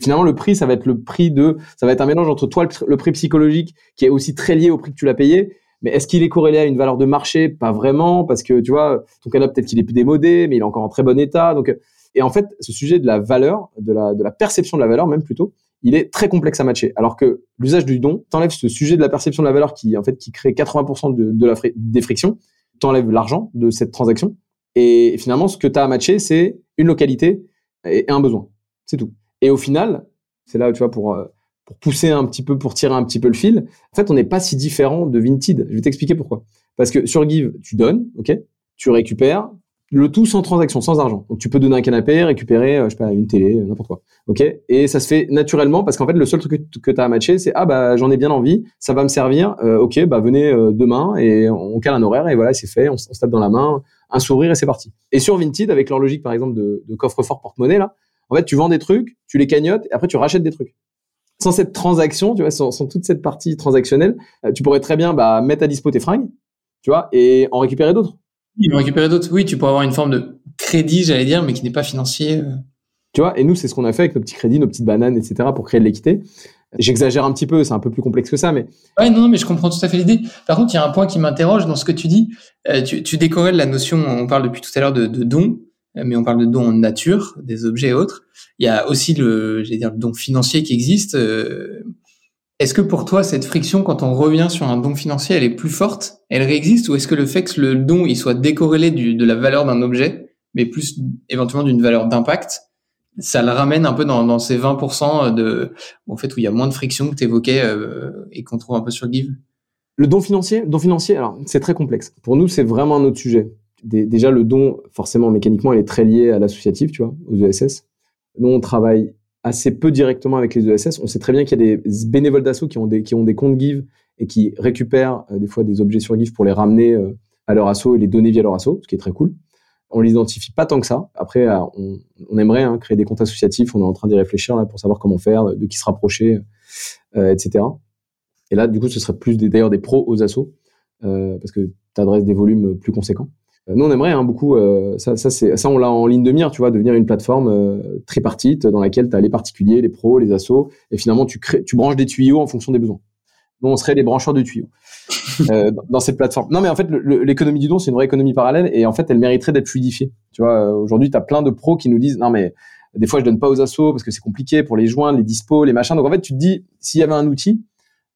Finalement, le prix, ça va être le prix de, ça va être un mélange entre toi, le, prix psychologique, qui est aussi très lié au prix que tu l'as payé, mais est-ce qu'il est corrélé à une valeur de marché? Pas vraiment, parce que tu vois, ton canapé peut-être qu'il est plus démodé, mais il est encore en très bon état. Donc, et en fait, ce sujet de la valeur, de la perception de la valeur même plutôt, il est très complexe à matcher. Alors que l'usage du don t'enlève ce sujet de la perception de la valeur qui en fait qui crée 80% de, la des frictions, t'enlève l'argent de cette transaction. Et finalement, ce que tu as à matcher, c'est une localité et un besoin. C'est tout. Et au final, c'est là, tu vois, pour pour pousser un petit peu, pour tirer un petit peu le fil, en fait, on n'est pas si différent de Vinted. Je vais t'expliquer pourquoi. Parce que sur Give, tu donnes, ok, tu récupères, le tout sans transaction, sans argent. Donc tu peux donner un canapé, récupérer, euh, je sais pas, une télé, euh, n'importe quoi. Ok? Et ça se fait naturellement parce qu'en fait le seul truc que, tu as à matcher, c'est ah bah j'en ai bien envie, ça va me servir. Euh, ok, bah venez euh, demain et on cale un horaire et voilà c'est fait, on, on, se tape dans la main, un sourire et c'est parti. Et sur Vinted avec leur logique par exemple de, de coffre-fort porte-monnaie là, en fait tu vends des trucs, tu les cagnottes et après tu rachètes des trucs sans cette transaction, tu vois, sans, sans toute cette partie transactionnelle, euh, tu pourrais très bien bah, mettre à dispo tes fringues, tu vois, et en récupérer d'autres. En récupérer d'autres. Oui, tu pourrais avoir une forme de crédit, j'allais dire, mais qui n'est pas financier. Euh. Tu vois, et nous, c'est ce qu'on a fait avec nos petits crédits, nos petites bananes, etc., pour créer de l'équité. J'exagère un petit peu, c'est un peu plus complexe que ça, mais. Ouais, non, mais je comprends tout à fait l'idée. Par contre, il y a un point qui m'interroge dans ce que tu dis. Euh, tu, tu décorrèles la notion, on parle depuis tout à l'heure de, de don, mais on parle de don en nature, des objets et autres. Il y a aussi le, dire, le don financier qui existe. Euh, est-ce que pour toi, cette friction, quand on revient sur un don financier, elle est plus forte? Elle réexiste? Ou est-ce que le fait que le don il soit décorrélé du, de la valeur d'un objet, mais plus éventuellement d'une valeur d'impact, ça le ramène un peu dans, dans ces 20% de, en fait, où il y a moins de friction que tu évoquais euh, et qu'on trouve un peu sur Give? Le don financier, don financier, alors c'est très complexe. Pour nous, c'est vraiment un autre sujet. déjà, le don, forcément, mécaniquement, il est très lié à l'associatif, tu vois, aux ESS. Nous, on travaille assez peu directement avec les ESS. On sait très bien qu'il y a des bénévoles d'assaut qui ont des, qui ont des comptes Give et qui récupèrent euh, des fois des objets sur Give pour les ramener euh, à leur assaut et les donner via leur assaut, ce qui est très cool. On l'identifie pas tant que ça. Après, euh, on, aimerait hein, créer des comptes associatifs. On est en train d'y réfléchir là pour savoir comment faire, de qui se rapprocher, etc. Et là, du coup, ce serait plus d'ailleurs des pros aux assos parce que tu adresses des volumes plus conséquents. Euh, nous, on aimerait hein, beaucoup, euh, ça, ça, c'est, ça, on l'a en ligne de mire, tu vois, devenir une plateforme euh, tripartite dans laquelle tu as les particuliers, les pros, les assos, et finalement, tu, crées, tu branches des tuyaux en fonction des besoins. Nous, on serait les brancheurs de tuyaux euh, dans cette plateforme. Non, mais en fait, l'économie du don, c'est une vraie économie parallèle, et en fait, elle mériterait d'être fluidifiée. Tu vois, aujourd'hui, tu as plein de pros qui nous disent, non, mais des fois, je donne pas aux assos parce que c'est compliqué pour les joindre, les dispos, les machins. Donc, en fait, tu te dis, s'il y avait un outil,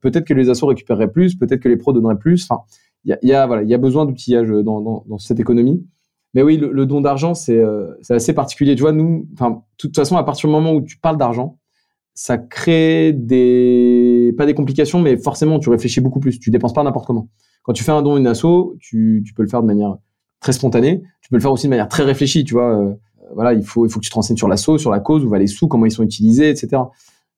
peut-être que les assos récupéreraient plus, peut-être que les pros donneraient plus. Enfin, il y a, voilà, il y a besoin d'outillage dans, dans, dans, cette économie. Mais oui, le, don d'argent, c'est euh, assez particulier. Tu vois, nous, de toute façon, à partir du moment où tu parles d'argent, ça crée des, pas des complications, mais forcément, tu réfléchis beaucoup plus. Tu dépenses pas n'importe comment. Quand tu fais un don, une asso, tu, tu peux le faire de manière très spontanée. Tu peux le faire aussi de manière très réfléchie. Tu vois, euh, voilà, il faut, il faut que tu te renseignes sur l'asso, sur la cause, où va les sous, comment ils sont utilisés, etc.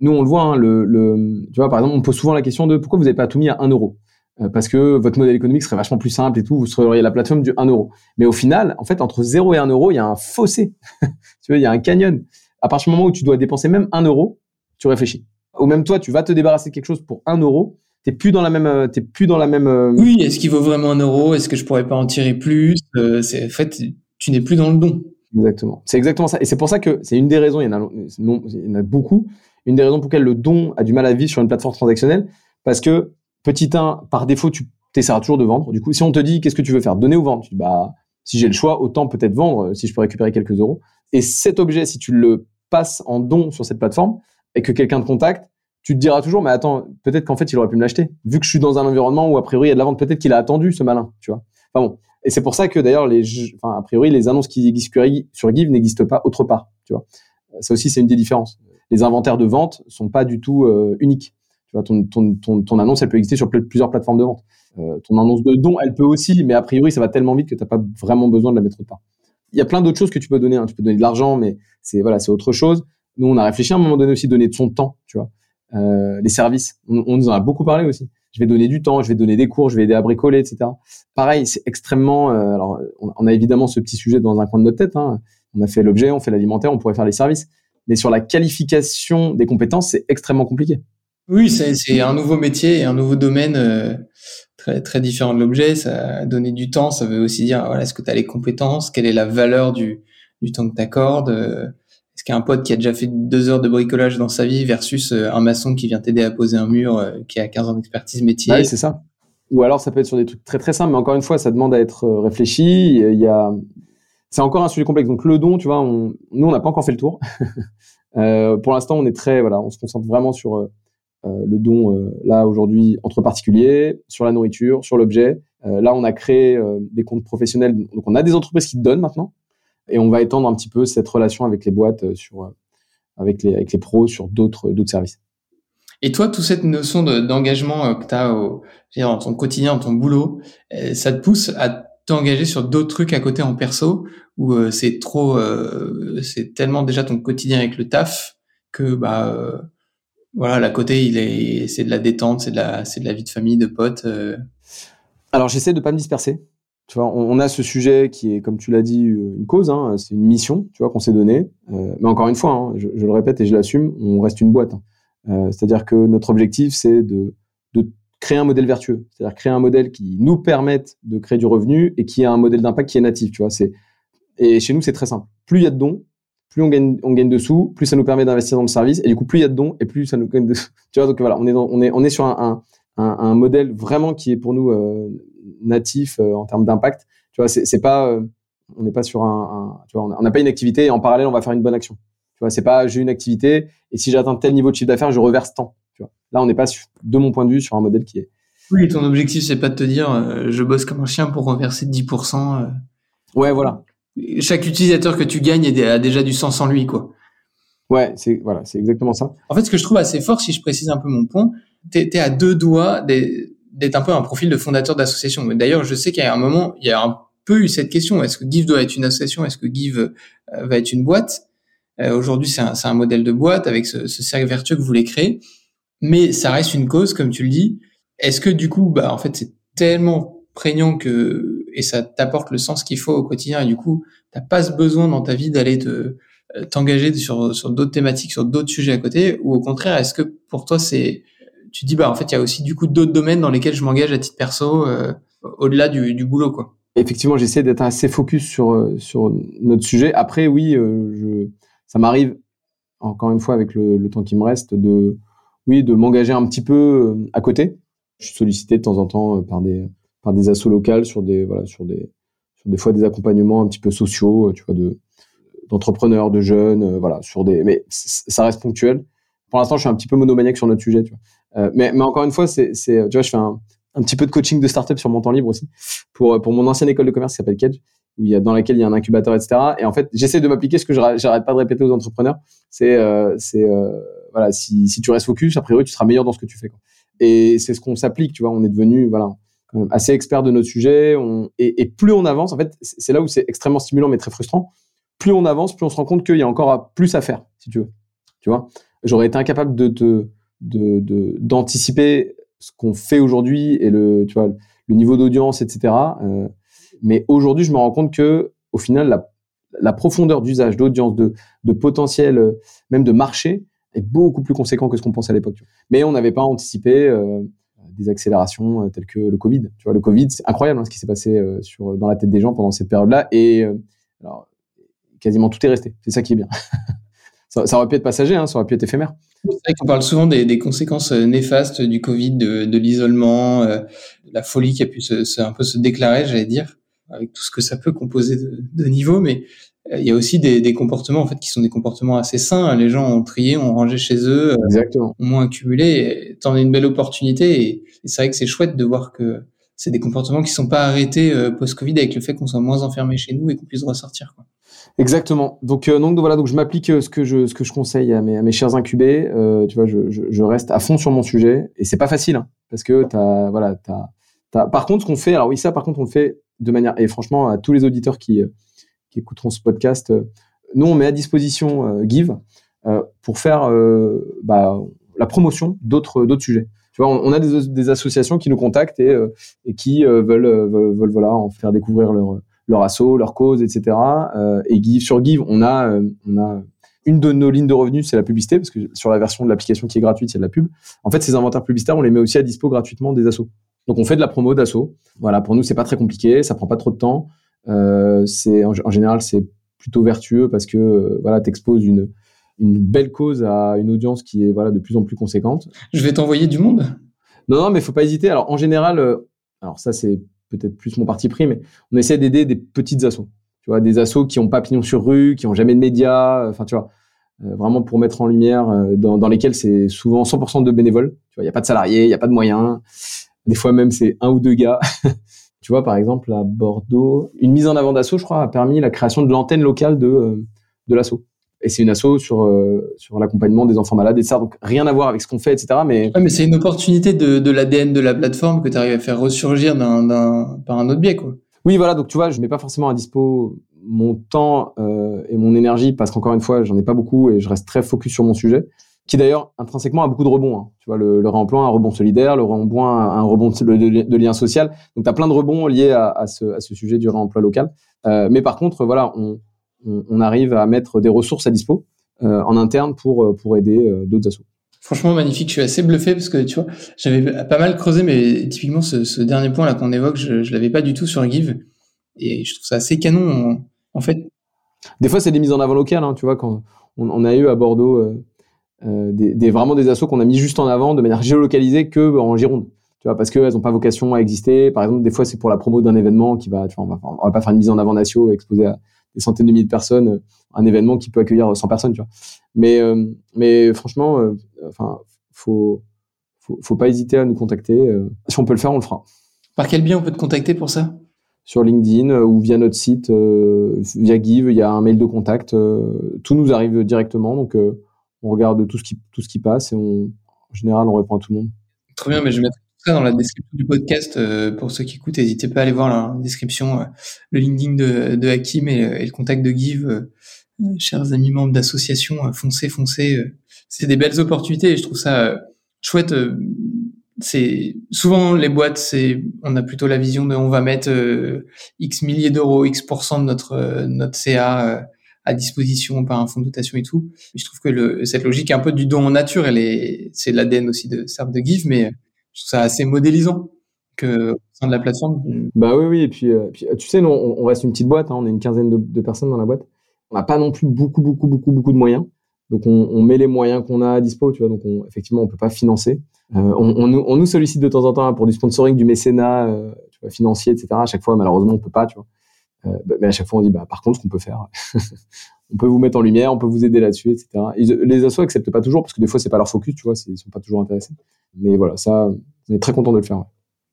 Nous, on le voit, hein, le, le, tu vois, par exemple, on pose souvent la question de pourquoi vous n'avez pas tout mis à 1 euro? Euh, parce que votre modèle économique serait vachement plus simple et tout, vous seriez la plateforme du 1 euro. Mais au final, en fait, entre 0 et 1 euro, il y a un fossé. tu vois, il y a un canyon. À partir du moment où tu dois dépenser même 1 euro, tu réfléchis. Ou même toi, tu vas te débarrasser de quelque chose pour 1 euro, t'es plus dans la même, euh, t'es plus dans la même. Euh, oui, est-ce qu'il vaut vraiment 1 euro? Est-ce que je pourrais pas en tirer plus? C'est en fait, tu n'es plus dans le don. Exactement. C'est exactement ça. Et c'est pour ça que c'est une des raisons. Il y en a, non, il y en a beaucoup. Une des raisons pour lesquelles le don a du mal à vivre sur une plateforme transactionnelle, parce que Petit 1, par défaut, tu essaieras toujours de vendre. Du coup, si on te dit qu'est-ce que tu veux faire, donner ou vendre, tu dis bah si j'ai le choix, autant peut-être vendre euh, si je peux récupérer quelques euros. Et cet objet, si tu le passes en don sur cette plateforme et que quelqu'un te contacte, tu te diras toujours mais attends, peut-être qu'en fait il aurait pu me l'acheter. Vu que je suis dans un environnement où a priori il y a de la vente, peut-être qu'il a attendu ce malin, tu vois. Bon. Et c'est pour ça que d'ailleurs les, a priori les annonces qui existent sur Give n'existent pas autre part, tu vois. Ça aussi c'est une des différences. Les inventaires de vente sont pas du tout euh, uniques. Tu vois, ton, ton, ton, ton, annonce, elle peut exister sur plusieurs plateformes de vente. Euh, ton annonce de don, elle peut aussi, mais a priori, ça va tellement vite que tu n'as pas vraiment besoin de la mettre autre part. Il y a plein d'autres choses que tu peux donner. Hein. Tu peux donner de l'argent, mais c'est voilà, c'est autre chose. Nous, on a réfléchi à un moment donné aussi donner de son temps, tu vois. Euh, les services, on, on, nous en a beaucoup parlé aussi. Je vais donner du temps, je vais donner des cours, je vais aider à bricoler, etc. Pareil, c'est extrêmement. Euh, alors, on, a évidemment ce petit sujet dans un coin de notre tête. Hein. On a fait l'objet, on fait l'alimentaire, on pourrait faire les services. Mais sur la qualification des compétences, c'est extrêmement compliqué. Oui, c'est un nouveau métier et un nouveau domaine euh, très, très différent de l'objet. Ça donner du temps, ça veut aussi dire, voilà, est-ce que tu as les compétences? Quelle est la valeur du, du temps que tu accordes euh, Est-ce qu'il y a un pote qui a déjà fait deux heures de bricolage dans sa vie versus euh, un maçon qui vient t'aider à poser un mur, qui a 15 ans d'expertise métier? Oui, c'est ça. Ou alors ça peut être sur des trucs très très simples, mais encore une fois, ça demande à être réfléchi. Il y a, c'est encore un sujet complexe. Donc le don, tu vois, nous on n'a pas encore fait le tour. pour l'instant, on est très, voilà, on se concentre vraiment sur le don euh, là aujourd'hui entre particuliers, sur la nourriture, sur l'objet. Euh, là, on a créé des comptes professionnels, donc on a des entreprises qui donnent maintenant, et on va étendre un petit peu cette relation avec les boîtes sur avec les avec les pros sur d'autres services. Et toi, toute cette notion d'engagement que tu as dans ton quotidien, dans ton boulot, ça te pousse à t'engager sur d'autres trucs à côté en perso ou c'est trop, c'est tellement déjà ton quotidien avec le taf que bah voilà, à côté, il est, c'est de la détente, c'est de la, c'est de la vie de famille, de potes. Euh. Alors, j'essaie de pas me disperser. Tu vois, on, a ce sujet qui est, comme tu l'as dit, euh, une cause. Hein, c'est une mission, tu vois, qu'on s'est donnée. Euh, mais encore une fois, hein, je, le répète et je l'assume, on reste une boîte. Hein. c'est-à-dire que notre objectif, c'est de, de créer un modèle vertueux. C'est-à-dire créer un modèle qui nous permette de créer du revenu et qui a un modèle d'impact qui est natif. Tu vois, c'est et chez nous, c'est très simple. Plus il y a de dons, plus on gagne, on gagne de sous, plus ça nous permet d'investir dans le service, et du coup, plus il y a de dons, et plus ça nous gagne de sous. Tu vois, donc voilà, on est, on est, on est sur un, un, un, modèle vraiment qui est pour nous euh, natif euh, en termes d'impact. Tu vois, c'est pas, euh, on n'est pas sur un, tu vois, on n'a pas une activité et en parallèle, on va faire une bonne action. Tu vois, c'est pas j'ai une activité et si j'atteins tel niveau de chiffre d'affaires, je reverse tant. Tu vois. Là, on n'est pas, de mon point de vue, sur un modèle qui est. Oui, ton objectif, c'est pas de te dire je bosse comme un chien pour reverser 10%. Ouais, voilà chaque utilisateur que tu gagnes a déjà du sens en lui, quoi. Ouais, c'est voilà, c'est exactement ça. En fait, ce que je trouve assez fort, si je précise un peu mon point, t'es es à deux doigts d'être un peu un profil de fondateur d'association. D'ailleurs, je sais a un moment, il y a un peu eu cette question est-ce que Give doit être une association? Est-ce que Give euh, va être une boîte? Euh, Aujourd'hui, c'est un, un, modèle de boîte avec ce, ce, cercle vertueux que vous voulez créer, mais ça reste une cause, comme tu le dis. Est-ce que du coup, bah en fait, c'est tellement prégnant que et ça t'apporte le sens qu'il faut au quotidien et du coup t'as pas ce besoin dans ta vie d'aller te euh, t'engager sur sur d'autres thématiques sur d'autres sujets à côté ou au contraire est-ce que pour toi c'est tu dis bah en fait il y a aussi du coup d'autres domaines dans lesquels je m'engage à titre perso euh, au-delà du, du boulot quoi. Effectivement j'essaie d'être assez focus sur euh, sur notre sujet. Après oui je ça m'arrive encore une fois avec le, le, temps qui me reste de oui de m'engager un petit peu à côté. Je suis sollicité de temps en temps par des par des assos locales sur des voilà sur des des fois des accompagnements un petit peu sociaux, tu vois, de d'entrepreneurs, de jeunes, euh, voilà, sur des mais ça reste ponctuel. Pour l'instant, je suis un petit peu monomaniaque sur notre sujet, tu vois. Euh, mais mais encore une fois, c'est c'est tu vois, je fais un un petit peu de coaching de startup sur mon temps libre aussi pour pour mon ancienne école de commerce qui s'appelle Kedge où il y a dans laquelle il y a un incubateur etc et en fait j'essaie de m'appliquer ce que j'arrête pas de répéter aux entrepreneurs c'est euh, c'est euh, voilà si si tu restes focus a priori tu seras meilleur dans ce que tu fais quoi. et c'est ce qu'on s'applique tu vois on est devenu voilà assez expert de notre sujet. Et, plus on avance, en fait, c'est là où c'est extrêmement stimulant mais très frustrant. Plus on avance, plus on se rend compte qu'il y a encore plus à faire, si tu veux. Tu vois, j'aurais été incapable de te de d'anticiper ce qu'on fait aujourd'hui et le tu vois le niveau d'audience, etc. Euh, mais aujourd'hui, je me rends compte que au final, la, profondeur d'usage, d'audience, de, de potentiel, euh, même de marché, est beaucoup plus conséquent que ce qu'on pensait à l'époque. Mais on n'avait pas anticipé. Euh, des accélérations euh, telles que le Covid. Tu vois, le Covid, c'est incroyable hein, ce qui s'est passé euh, sur, dans la tête des gens pendant cette période-là. Et euh, alors, quasiment tout est resté. C'est ça qui est bien. ça, aurait pu être passager, hein, ça aurait pu être éphémère. C'est vrai qu'on parle souvent des, conséquences néfastes du Covid, de, l'isolement, euh, la folie qui a pu se, un peu se déclarer, j'allais dire, avec tout ce que ça peut composer de, de niveau. Mais il y a aussi des, des, comportements en fait qui sont des comportements assez sains. Les gens ont trié, ont rangé chez eux, Exactement. ont moins accumulé. T'en as une belle opportunité et, et c'est vrai que c'est chouette de voir que c'est des comportements qui sont pas arrêtés euh, post-Covid avec le fait qu'on soit moins enfermé chez nous et qu'on puisse ressortir. Quoi. Exactement. Donc, euh, donc voilà, donc je m'applique euh, ce que je ce que je conseille à mes, à mes chers incubés. Euh, tu vois, je, je, je, reste à fond sur mon sujet et c'est pas facile hein, parce que t'as voilà t'as, t'as par contre ce qu'on fait alors oui ça par contre on le fait de manière et franchement à tous les auditeurs qui qui écouteront ce podcast, nous on met à disposition Give pour faire bah, la promotion d'autres d'autres sujets. Tu vois, on, a des, associations qui nous contactent et, qui veulent, voilà en faire découvrir leur leur assaut, leur cause, etc. Euh, et Give, sur Give, on a, euh, on a une de nos lignes de revenus, c'est la publicité, parce que sur la version de l'application qui est gratuite, a de la pub. En fait, ces inventaires publicitaires, on les met aussi à dispo gratuitement des assos. Donc, on fait de la promo d'assos. Voilà, pour nous, c'est pas très compliqué, ça prend pas trop de temps. Euh, c'est en, en, général, c'est plutôt vertueux parce que euh, voilà, t'exposes une une belle cause à une audience qui est voilà de plus en plus conséquente. Je vais t'envoyer du monde? Non, non, mais faut pas hésiter. Alors, en général, euh, alors ça, c'est peut-être plus mon parti pris, mais on essaie d'aider des petites assos. Tu vois, des assos qui ont pas pignon sur rue, qui ont jamais de médias, enfin, tu vois, euh, vraiment pour mettre en lumière, euh, dans, dans, lesquels c'est souvent 100% de bénévoles. Tu vois, il y a pas de salariés, il y a pas de moyens. Des fois même, c'est un ou deux gars. tu vois, par exemple, à Bordeaux, une mise en avant d'assaut, je crois, a permis la création de l'antenne locale de, euh, de l'assaut. Et c'est une asso sur euh, sur l'accompagnement des enfants malades et ça donc rien à voir avec ce qu'on fait etc mais ouais, mais c'est une opportunité de, de l'ADN de la plateforme que tu arrives à faire ressurgir d'un, d'un par un autre biais quoi. Oui voilà donc tu vois je mets pas forcément à dispo mon temps euh, et mon énergie parce qu'encore une fois j'en ai pas beaucoup et je reste très focus sur mon sujet qui d'ailleurs intrinsèquement a beaucoup de rebonds hein. tu vois le, le réemploi un rebond solidaire le réemploi un rebond de, de, de lien social donc tu as plein de rebonds liés à, à, ce, à ce sujet du réemploi local euh, mais par contre voilà on on, on, arrive à mettre des ressources à dispo euh, en interne pour, euh, pour aider euh, d'autres assos. Franchement magnifique, je suis assez bluffé parce que tu vois, j'avais pas mal creusé, mais typiquement ce, ce dernier point là qu'on évoque, je, je l'avais pas du tout sur Give et je trouve ça assez canon. En, en fait, Des fois, c'est des mises en avant locales. Hein, tu vois, quand on, on, a eu à Bordeaux des, des, vraiment des assos qu'on a mis juste en avant de manière géolocalisée que en Gironde. Tu vois, parce qu'elles n'ont pas vocation à exister. Par exemple, des fois, c'est pour la promo d'un événement qui va, tu vois, on va, on va pas faire une mise en avant nationale exposée à des centaines de milliers de personnes, un événement qui peut accueillir 100 personnes, tu vois. Mais, euh, mais franchement, euh, enfin, faut, faut, faut pas hésiter à nous contacter. Euh, si on peut le faire, on le fera. Par quel biais on peut te contacter pour ça? Sur LinkedIn ou via notre site, via Give, il y a un mail de contact. tout nous arrive directement, donc on regarde tout ce qui, passe et en général, on répond à tout le monde. Très bien, mais je mettre tout ça dans la description du podcast. Euh, pour ceux qui écoutent, n'hésitez pas à aller voir la description, euh, le LinkedIn de, Hakim et, et, le contact de Give. Euh, chers amis membres d'associations, foncez, foncez. c'est des belles opportunités et je trouve ça chouette. c'est souvent les boîtes, c'est on a plutôt la vision de on va mettre x milliers d'euros, x de notre notre CA à disposition par un fonds de dotation et tout. je trouve que cette logique un peu du don en nature, elle est, c'est l'ADN aussi de Serve de Give, mais je trouve ça assez modélisant que au sein de la plateforme. Bah oui, oui. Et puis, euh, puis tu sais, nous, on, reste une petite boîte. Hein, on est une quinzaine de, personnes dans la boîte. On n'a pas non plus beaucoup, beaucoup, beaucoup, beaucoup de moyens. Donc, on, met les moyens qu'on a à dispo, tu vois. Donc, on, effectivement, on peut pas financer. Euh, on, nous sollicite de temps en temps pour du sponsoring, du mécénat euh, tu vois, financier, etc. À chaque fois, malheureusement, on peut pas, tu vois. Euh, bah, mais à chaque fois, on dit, bah, par contre, ce qu'on peut faire, on peut vous mettre en lumière, on peut vous aider là-dessus, etc. les assos acceptent pas toujours parce que des fois, c'est pas leur focus, tu vois, ils sont pas toujours intéressés. Mais voilà, ça, on est très content de le faire.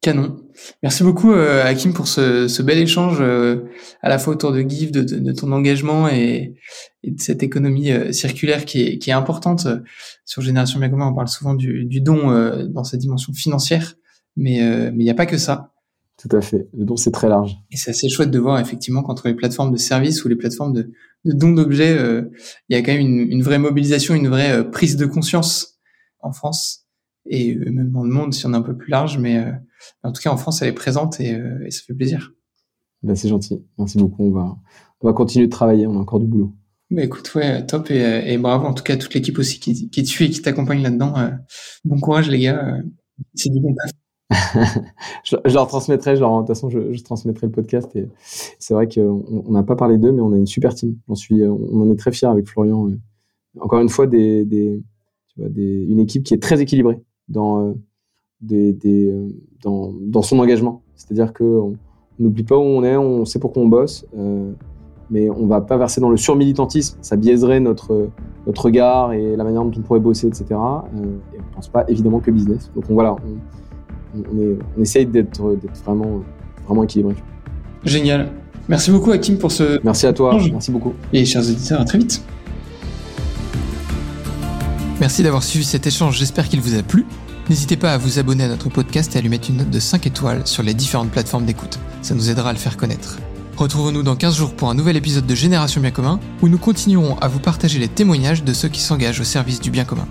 Canon. Merci beaucoup, euh, Hakim, pour ce, bel échange euh, à la fois autour de GIF, de, ton engagement et, de cette économie euh, circulaire qui est, importante. Sur Génération Bien on parle souvent du, don dans sa dimension financière, mais il n'y a pas que ça. Tout à fait. Le don, c'est très large. Et c'est assez chouette de voir, effectivement, qu'entre les plateformes de services ou les plateformes de, de dons d'objets, il y a quand même une, une, vraie mobilisation, une vraie prise de conscience en France et euh, même dans le monde si on est un peu plus large. Mais euh, en tout cas, en France, elle est présente et, euh, et ça fait plaisir. Ben, c'est gentil. Merci beaucoup. On va, on va continuer de travailler. On a encore du boulot. Bah écoute, ouais, top et, et, bravo en tout cas à toute l'équipe aussi qui, qui te suit et qui t'accompagne là-dedans. bon courage les gars, c'est du bon taf. Je, je, leur transmettrai, genre, de toute façon, je, je transmettrai le podcast et c'est vrai qu'on n'a pas parlé d'eux, mais on a une super team. J'en suis, on en est très fiers avec Florian. Encore une fois, une équipe qui est très équilibrée dans, euh, euh, son engagement. C'est-à-dire qu'on n'oublie pas où on est, on sait pourquoi on bosse, euh, mais on va pas verser dans le surmilitantisme. Ça biaiserait notre, regard et la manière dont on pourrait bosser, etc. Euh, et on pense pas évidemment que business. Donc on, voilà, on, est, on essaye d'être vraiment, vraiment équilibré. Génial. Merci beaucoup Hakim pour ce. Merci à toi. Merci beaucoup. Et chers auditeurs, à très vite. Merci d'avoir suivi cet échange, j'espère qu'il vous a plu. N'hésitez pas à vous abonner à notre podcast et à lui mettre une note de 5 étoiles sur les différentes plateformes d'écoute. Ça nous aidera à le faire connaître. Retrouvons-nous dans 15 jours pour un nouvel épisode de Génération Bien Commun, où nous continuerons à vous partager les témoignages de ceux qui s'engagent au service du bien commun.